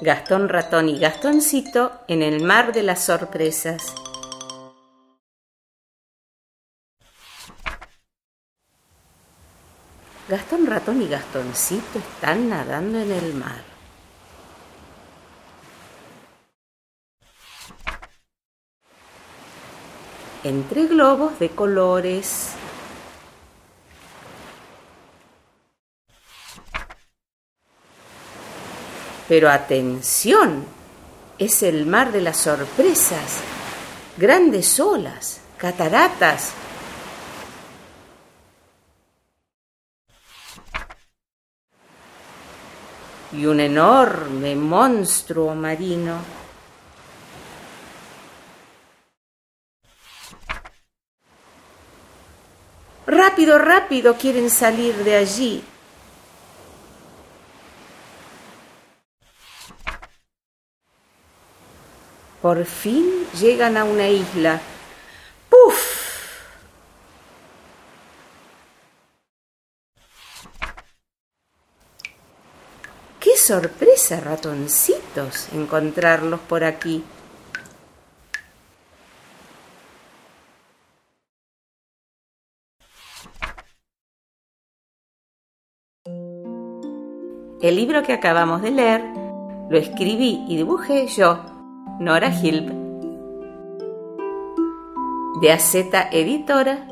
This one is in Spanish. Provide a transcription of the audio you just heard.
Gastón Ratón y Gastoncito en el mar de las sorpresas. Gastón Ratón y Gastoncito están nadando en el mar. Entre globos de colores. Pero atención, es el mar de las sorpresas, grandes olas, cataratas, y un enorme monstruo marino. Rápido, rápido quieren salir de allí. Por fin llegan a una isla. ¡Puf! ¡Qué sorpresa, ratoncitos, encontrarlos por aquí! El libro que acabamos de leer lo escribí y dibujé yo, Nora Hilb, de Aceta Editora